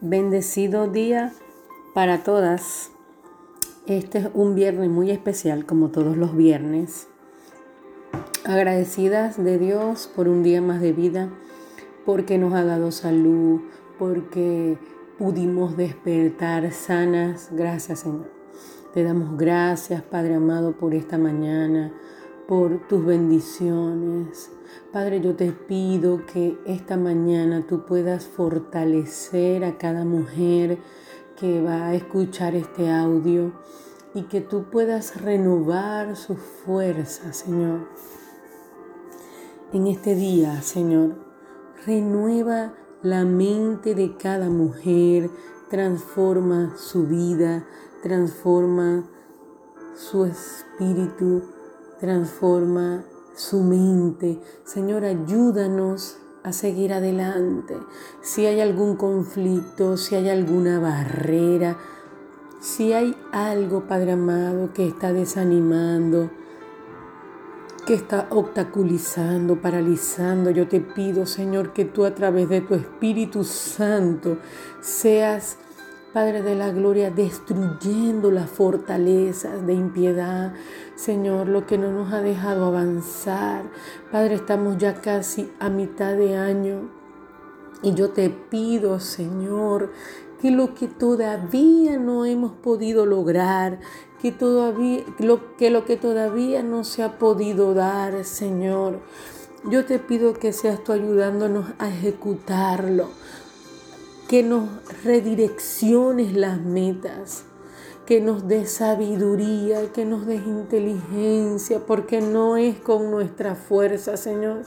Bendecido día para todas. Este es un viernes muy especial, como todos los viernes. Agradecidas de Dios por un día más de vida, porque nos ha dado salud, porque pudimos despertar sanas. Gracias, Señor. Te damos gracias, Padre amado, por esta mañana, por tus bendiciones. Padre, yo te pido que esta mañana tú puedas fortalecer a cada mujer que va a escuchar este audio y que tú puedas renovar su fuerza, Señor. En este día, Señor, renueva la mente de cada mujer, transforma su vida, transforma su espíritu, transforma su mente. Señor, ayúdanos a seguir adelante. Si hay algún conflicto, si hay alguna barrera, si hay algo, Padre amado, que está desanimando, que está obstaculizando, paralizando, yo te pido, Señor, que tú a través de tu Espíritu Santo seas Padre de la Gloria, destruyendo las fortalezas de impiedad, Señor, lo que no nos ha dejado avanzar. Padre, estamos ya casi a mitad de año y yo te pido, Señor, que lo que todavía no hemos podido lograr, que todavía lo que lo que todavía no se ha podido dar, Señor, yo te pido que seas tú ayudándonos a ejecutarlo que nos redirecciones las metas, que nos des sabiduría, que nos des inteligencia, porque no es con nuestra fuerza, Señor,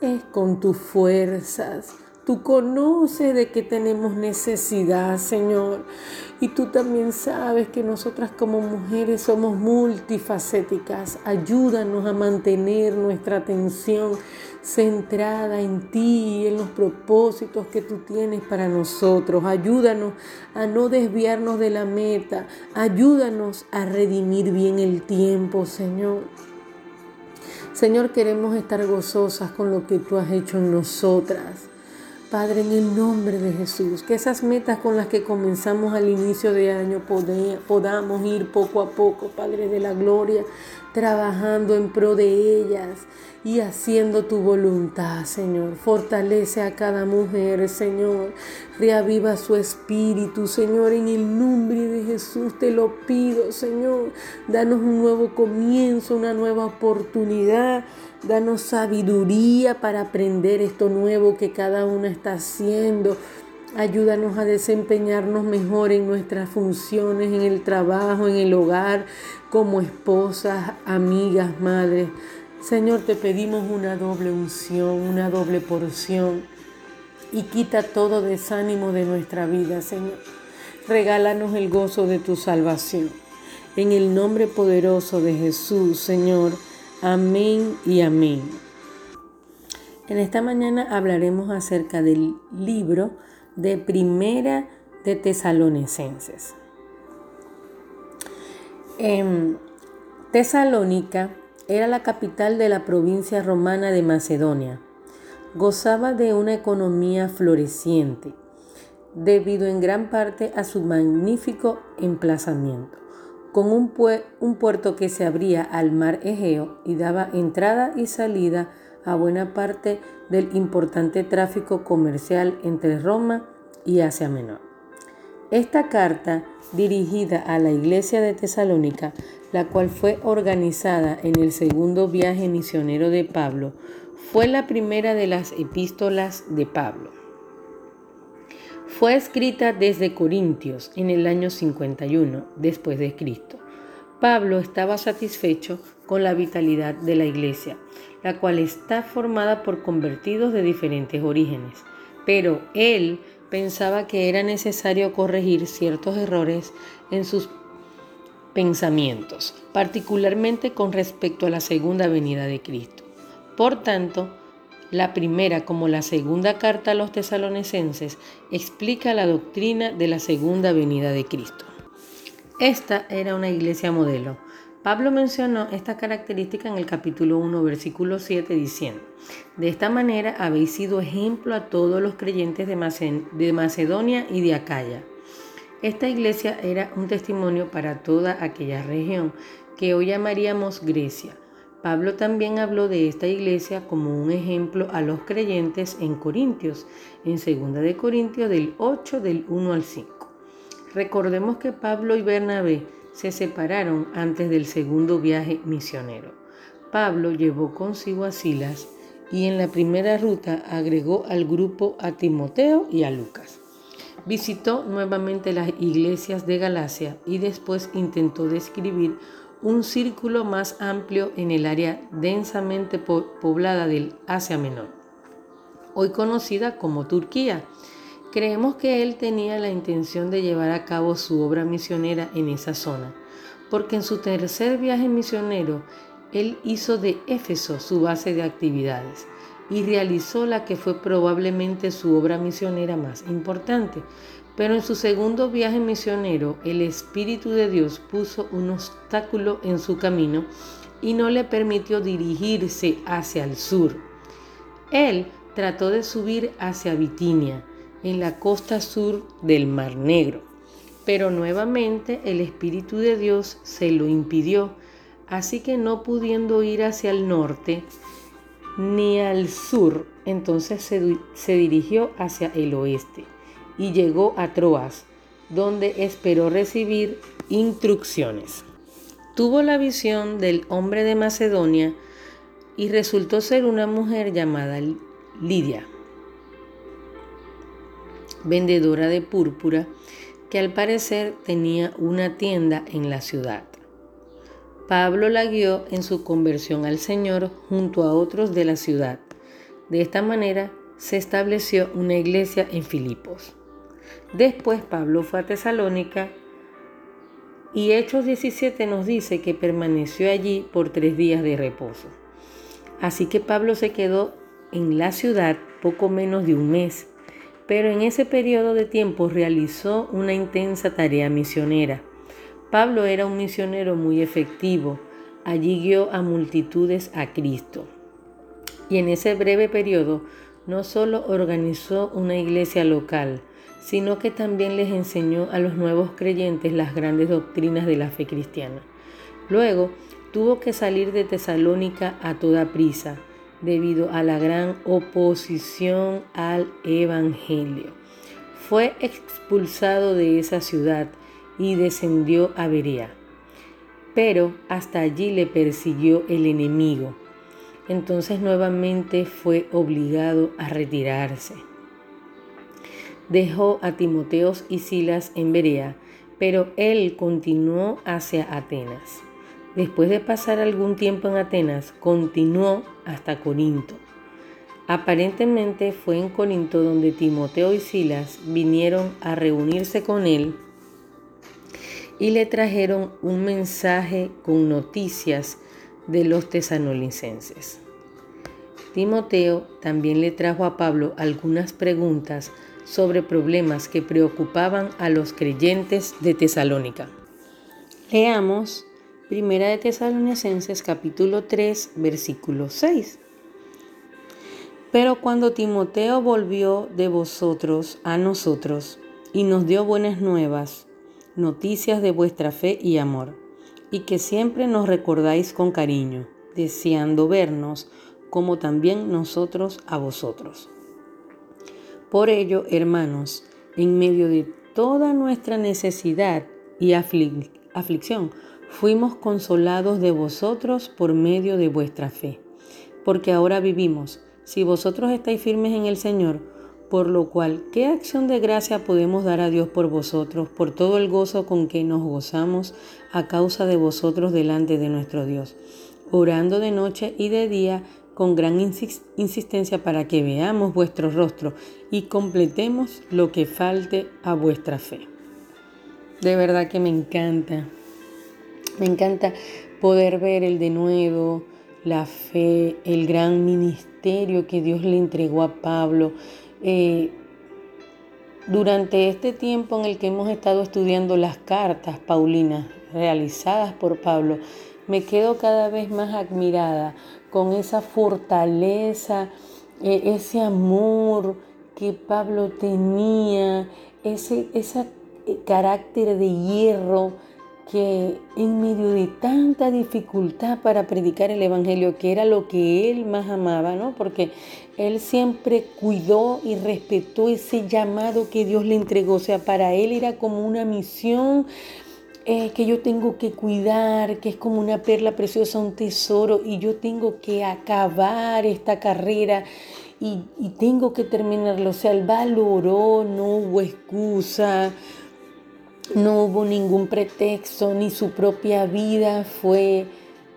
es con tus fuerzas. Tú conoces de que tenemos necesidad, Señor. Y tú también sabes que nosotras como mujeres somos multifacéticas. Ayúdanos a mantener nuestra atención centrada en ti y en los propósitos que tú tienes para nosotros. Ayúdanos a no desviarnos de la meta. Ayúdanos a redimir bien el tiempo, Señor. Señor, queremos estar gozosas con lo que tú has hecho en nosotras. Padre, en el nombre de Jesús, que esas metas con las que comenzamos al inicio de año podamos ir poco a poco, Padre de la Gloria, trabajando en pro de ellas y haciendo tu voluntad, Señor. Fortalece a cada mujer, Señor. Reaviva su espíritu, Señor. En el nombre de Jesús te lo pido, Señor. Danos un nuevo comienzo, una nueva oportunidad. Danos sabiduría para aprender esto nuevo que cada una está haciendo. Ayúdanos a desempeñarnos mejor en nuestras funciones, en el trabajo, en el hogar, como esposas, amigas, madres. Señor, te pedimos una doble unción, una doble porción y quita todo desánimo de nuestra vida, Señor. Regálanos el gozo de tu salvación. En el nombre poderoso de Jesús, Señor. Amén y amén. En esta mañana hablaremos acerca del libro de Primera de Tesalonicenses. Tesalónica era la capital de la provincia romana de Macedonia. Gozaba de una economía floreciente, debido en gran parte a su magnífico emplazamiento, con un puerto que se abría al mar Egeo y daba entrada y salida a buena parte del importante tráfico comercial entre Roma y Asia Menor. Esta carta, dirigida a la iglesia de Tesalónica, la cual fue organizada en el segundo viaje misionero de Pablo, fue la primera de las epístolas de Pablo. Fue escrita desde Corintios en el año 51 después de Cristo. Pablo estaba satisfecho con la vitalidad de la iglesia, la cual está formada por convertidos de diferentes orígenes, pero él pensaba que era necesario corregir ciertos errores en sus pensamientos, particularmente con respecto a la segunda venida de Cristo. Por tanto, la primera como la segunda carta a los tesalonicenses explica la doctrina de la segunda venida de Cristo. Esta era una iglesia modelo, Pablo mencionó esta característica en el capítulo 1, versículo 7, diciendo, de esta manera habéis sido ejemplo a todos los creyentes de Macedonia y de Acaya. Esta iglesia era un testimonio para toda aquella región que hoy llamaríamos Grecia. Pablo también habló de esta iglesia como un ejemplo a los creyentes en Corintios, en 2 de Corintios del 8 del 1 al 5. Recordemos que Pablo y Bernabé se separaron antes del segundo viaje misionero. Pablo llevó consigo a Silas y en la primera ruta agregó al grupo a Timoteo y a Lucas. Visitó nuevamente las iglesias de Galacia y después intentó describir un círculo más amplio en el área densamente poblada del Asia Menor, hoy conocida como Turquía, Creemos que él tenía la intención de llevar a cabo su obra misionera en esa zona, porque en su tercer viaje misionero, él hizo de Éfeso su base de actividades y realizó la que fue probablemente su obra misionera más importante. Pero en su segundo viaje misionero, el Espíritu de Dios puso un obstáculo en su camino y no le permitió dirigirse hacia el sur. Él trató de subir hacia Bitinia, en la costa sur del Mar Negro. Pero nuevamente el Espíritu de Dios se lo impidió, así que no pudiendo ir hacia el norte ni al sur, entonces se, se dirigió hacia el oeste y llegó a Troas, donde esperó recibir instrucciones. Tuvo la visión del hombre de Macedonia y resultó ser una mujer llamada Lidia vendedora de púrpura, que al parecer tenía una tienda en la ciudad. Pablo la guió en su conversión al Señor junto a otros de la ciudad. De esta manera se estableció una iglesia en Filipos. Después Pablo fue a Tesalónica y Hechos 17 nos dice que permaneció allí por tres días de reposo. Así que Pablo se quedó en la ciudad poco menos de un mes pero en ese periodo de tiempo realizó una intensa tarea misionera. Pablo era un misionero muy efectivo, allí guió a multitudes a Cristo. Y en ese breve periodo no solo organizó una iglesia local, sino que también les enseñó a los nuevos creyentes las grandes doctrinas de la fe cristiana. Luego tuvo que salir de Tesalónica a toda prisa, debido a la gran oposición al Evangelio. Fue expulsado de esa ciudad y descendió a Berea. Pero hasta allí le persiguió el enemigo. Entonces nuevamente fue obligado a retirarse. Dejó a Timoteos y Silas en Berea, pero él continuó hacia Atenas. Después de pasar algún tiempo en Atenas, continuó hasta Corinto. Aparentemente fue en Corinto donde Timoteo y Silas vinieron a reunirse con él y le trajeron un mensaje con noticias de los tesanolicenses. Timoteo también le trajo a Pablo algunas preguntas sobre problemas que preocupaban a los creyentes de Tesalónica. Leamos Primera de Tesalonicenses capítulo 3 versículo 6. Pero cuando Timoteo volvió de vosotros a nosotros y nos dio buenas nuevas, noticias de vuestra fe y amor, y que siempre nos recordáis con cariño, deseando vernos, como también nosotros a vosotros. Por ello, hermanos, en medio de toda nuestra necesidad y aflicción, fuimos consolados de vosotros por medio de vuestra fe. Porque ahora vivimos, si vosotros estáis firmes en el Señor, por lo cual, ¿qué acción de gracia podemos dar a Dios por vosotros, por todo el gozo con que nos gozamos a causa de vosotros delante de nuestro Dios? Orando de noche y de día con gran insistencia para que veamos vuestro rostro y completemos lo que falte a vuestra fe. De verdad que me encanta me encanta poder ver el de nuevo, la fe, el gran ministerio que Dios le entregó a Pablo. Eh, durante este tiempo en el que hemos estado estudiando las cartas paulinas realizadas por Pablo, me quedo cada vez más admirada con esa fortaleza, e, ese amor que Pablo tenía, ese, ese carácter de hierro que en medio de tanta dificultad para predicar el Evangelio, que era lo que él más amaba, ¿no? Porque él siempre cuidó y respetó ese llamado que Dios le entregó. O sea, para él era como una misión eh, que yo tengo que cuidar, que es como una perla preciosa, un tesoro, y yo tengo que acabar esta carrera. Y, y tengo que terminarlo. O sea, él valoró, no hubo excusa, no hubo ningún pretexto, ni su propia vida fue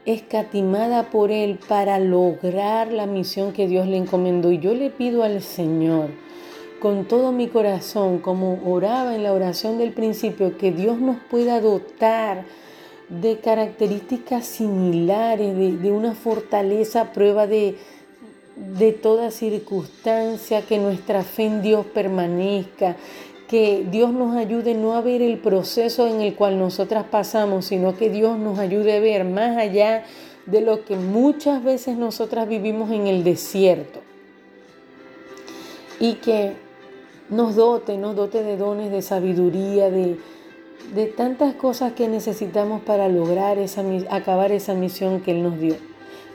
escatimada por él para lograr la misión que Dios le encomendó. Y yo le pido al Señor, con todo mi corazón, como oraba en la oración del principio, que Dios nos pueda dotar de características similares, de, una fortaleza prueba de, de toda circunstancia, que nuestra fe en Dios permanezca, que Dios nos ayude no a ver el proceso en el cual nosotras pasamos, sino que Dios nos ayude a ver más allá de lo que muchas veces nosotras vivimos en el desierto. Y que nos dote, nos dote de dones, de sabiduría, de, de tantas cosas que necesitamos para lograr esa, acabar esa misión que Él nos dio.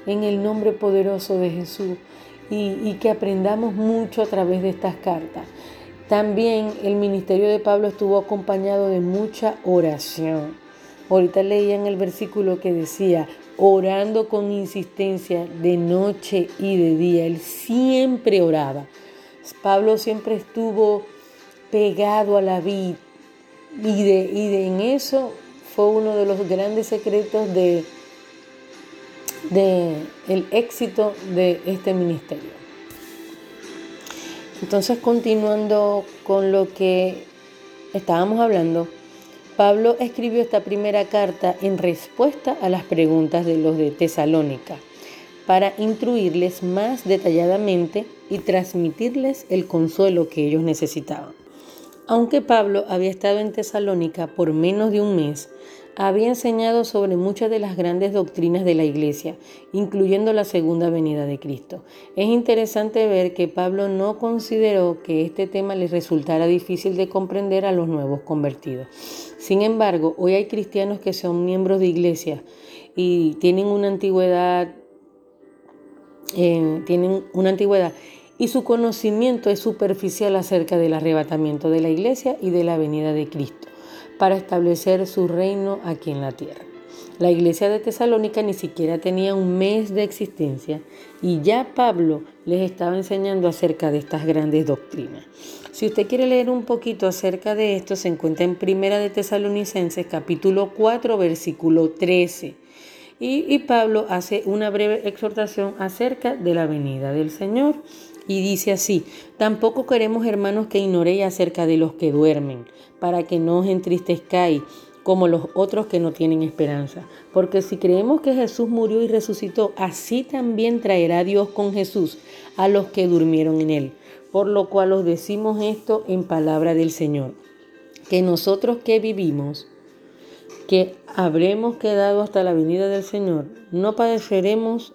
En el nombre poderoso de Jesús. Y, y que aprendamos mucho a través de estas cartas. También el ministerio de Pablo estuvo acompañado de mucha oración. Ahorita leía en el versículo que decía, orando con insistencia de noche y de día. Él siempre oraba. Pablo siempre estuvo pegado a la vida y de, en eso fue uno de los grandes secretos de, de el éxito de este ministerio. Entonces, continuando con lo que estábamos hablando, Pablo escribió esta primera carta en respuesta a las preguntas de los de Tesalónica, para instruirles más detalladamente y transmitirles el consuelo que ellos necesitaban. Aunque Pablo había estado en Tesalónica por menos de un mes, había enseñado sobre muchas de las grandes doctrinas de la Iglesia, incluyendo la segunda venida de Cristo. Es interesante ver que Pablo no consideró que este tema les resultara difícil de comprender a los nuevos convertidos. Sin embargo, hoy hay cristianos que son miembros de iglesia y tienen una antigüedad, eh, tienen una antigüedad y su conocimiento es superficial acerca del arrebatamiento de la iglesia y de la venida de Cristo para establecer su reino aquí en la tierra. La iglesia de Tesalónica ni siquiera tenía un mes de existencia y ya Pablo les estaba enseñando acerca de estas grandes doctrinas. Si usted quiere leer un poquito acerca de esto, se encuentra en Primera de Tesalonicenses capítulo 4 versículo 13. Y, y Pablo hace una breve exhortación acerca de la venida del Señor y dice así, tampoco queremos hermanos que ignoréis acerca de los que duermen, para que no os entristezcáis como los otros que no tienen esperanza. Porque si creemos que Jesús murió y resucitó, así también traerá Dios con Jesús a los que durmieron en él. Por lo cual os decimos esto en palabra del Señor, que nosotros que vivimos, que habremos quedado hasta la venida del Señor, no padeceremos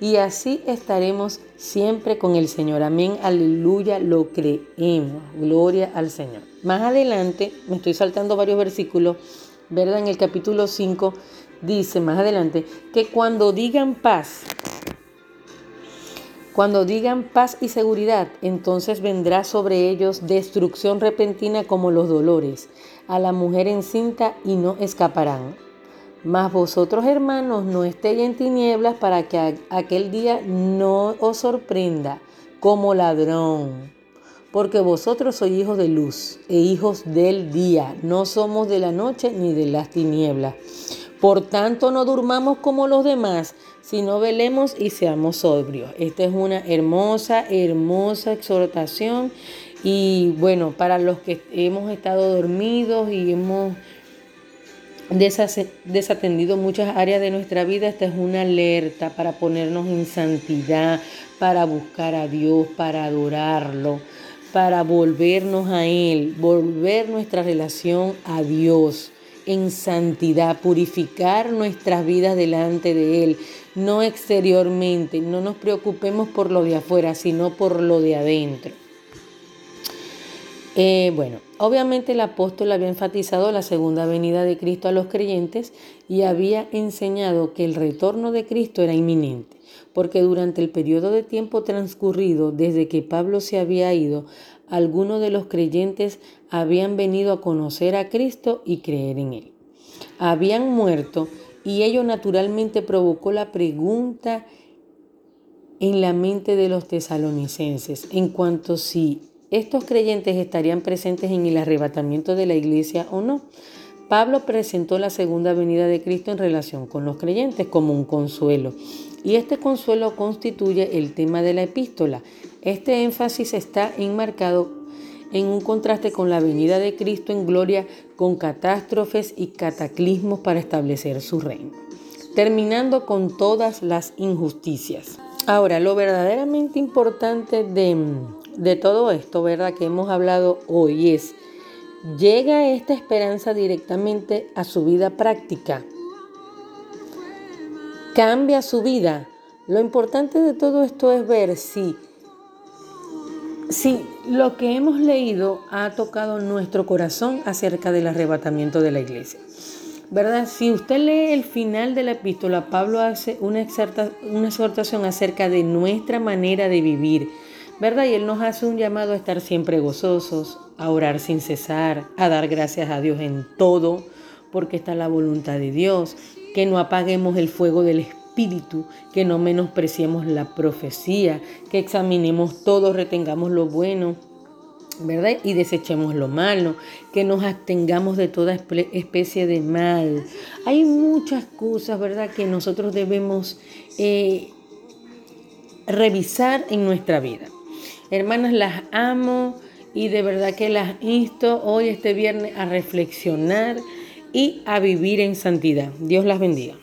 y así estaremos siempre con el Señor. Amén, aleluya, lo creemos. Gloria al Señor. Más adelante, me estoy saltando varios versículos, ¿verdad? En el capítulo 5 dice más adelante que cuando digan paz, cuando digan paz y seguridad, entonces vendrá sobre ellos destrucción repentina como los dolores a la mujer encinta y no escaparán. Mas vosotros, hermanos, no estéis en tinieblas para que aquel día no os sorprenda como ladrón. Porque vosotros sois hijos de luz e hijos del día. No somos de la noche ni de las tinieblas. Por tanto, no durmamos como los demás, sino velemos y seamos sobrios. Esta es una hermosa, hermosa exhortación. Y bueno, para los que hemos estado dormidos y hemos desatendido muchas áreas de nuestra vida, esta es una alerta para ponernos en santidad, para buscar a Dios, para adorarlo, para volvernos a Él, volver nuestra relación a Dios en santidad, purificar nuestras vidas delante de Él, no exteriormente, no nos preocupemos por lo de afuera, sino por lo de adentro. Eh, bueno, obviamente el apóstol había enfatizado la segunda venida de Cristo a los creyentes y había enseñado que el retorno de Cristo era inminente, porque durante el periodo de tiempo transcurrido desde que Pablo se había ido, algunos de los creyentes habían venido a conocer a Cristo y creer en Él. Habían muerto y ello naturalmente provocó la pregunta en la mente de los tesalonicenses en cuanto si estos creyentes estarían presentes en el arrebatamiento de la iglesia o no. Pablo presentó la segunda venida de Cristo en relación con los creyentes como un consuelo. Y este consuelo constituye el tema de la epístola. Este énfasis está enmarcado en un contraste con la venida de Cristo en gloria con catástrofes y cataclismos para establecer su reino, terminando con todas las injusticias. Ahora, lo verdaderamente importante de de todo esto, ¿verdad? Que hemos hablado hoy es, llega esta esperanza directamente a su vida práctica. Cambia su vida. Lo importante de todo esto es ver si, si lo que hemos leído ha tocado nuestro corazón acerca del arrebatamiento de la iglesia. ¿Verdad? Si usted lee el final de la epístola, Pablo hace una, exhortación acerca de nuestra manera de vivir, ¿verdad? Y Él nos hace un llamado a estar siempre gozosos, a orar sin cesar, a dar gracias a Dios en todo, porque está la voluntad de Dios, que no apaguemos el fuego del Espíritu, que no menospreciemos la profecía, que examinemos todo, retengamos lo bueno, ¿verdad? Y desechemos lo malo, que nos abstengamos de toda especie de mal. Hay muchas cosas, ¿verdad?, que nosotros debemos eh, revisar en nuestra vida. Hermanas, las amo y de verdad que las insto hoy este viernes a reflexionar y a vivir en santidad. Dios las bendiga.